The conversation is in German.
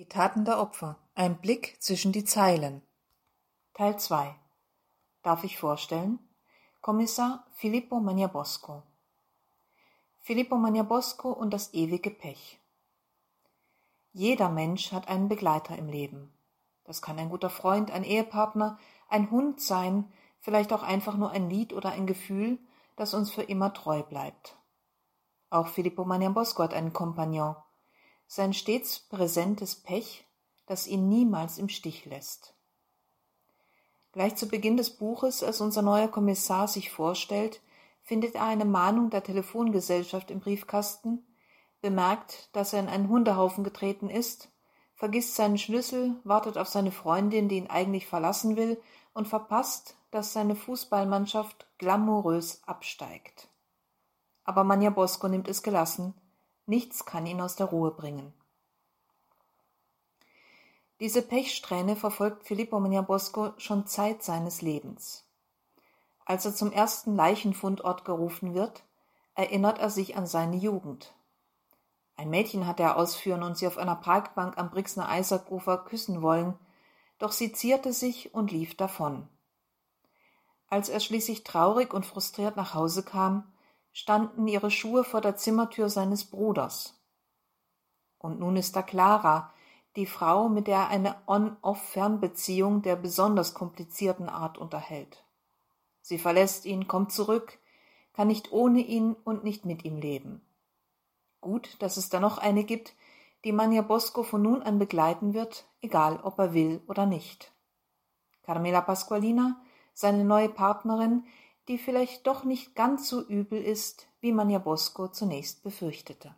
Die Taten der Opfer. Ein Blick zwischen die Zeilen. Teil 2. Darf ich vorstellen? Kommissar Filippo Magnabosco. Filippo Magnabosco und das ewige Pech. Jeder Mensch hat einen Begleiter im Leben. Das kann ein guter Freund, ein Ehepartner, ein Hund sein, vielleicht auch einfach nur ein Lied oder ein Gefühl, das uns für immer treu bleibt. Auch Filippo Magnabosco hat einen Kompagnon, sein stets präsentes Pech, das ihn niemals im Stich lässt. Gleich zu Beginn des Buches, als unser neuer Kommissar sich vorstellt, findet er eine Mahnung der Telefongesellschaft im Briefkasten, bemerkt, dass er in einen Hundehaufen getreten ist, vergisst seinen Schlüssel, wartet auf seine Freundin, die ihn eigentlich verlassen will, und verpasst, dass seine Fußballmannschaft glamourös absteigt. Aber Manja Bosco nimmt es gelassen, nichts kann ihn aus der Ruhe bringen. Diese Pechsträhne verfolgt Filippo Bosco schon Zeit seines Lebens. Als er zum ersten Leichenfundort gerufen wird, erinnert er sich an seine Jugend. Ein Mädchen hat er ausführen und sie auf einer Parkbank am Brixner Eisagufer küssen wollen, doch sie zierte sich und lief davon. Als er schließlich traurig und frustriert nach Hause kam, standen ihre Schuhe vor der Zimmertür seines Bruders. Und nun ist da Clara, die Frau, mit der er eine On-Off-Fernbeziehung der besonders komplizierten Art unterhält. Sie verlässt ihn, kommt zurück, kann nicht ohne ihn und nicht mit ihm leben. Gut, dass es da noch eine gibt, die Manja Bosco von nun an begleiten wird, egal ob er will oder nicht. Carmela Pasqualina, seine neue Partnerin, die vielleicht doch nicht ganz so übel ist, wie Manja Bosco zunächst befürchtete.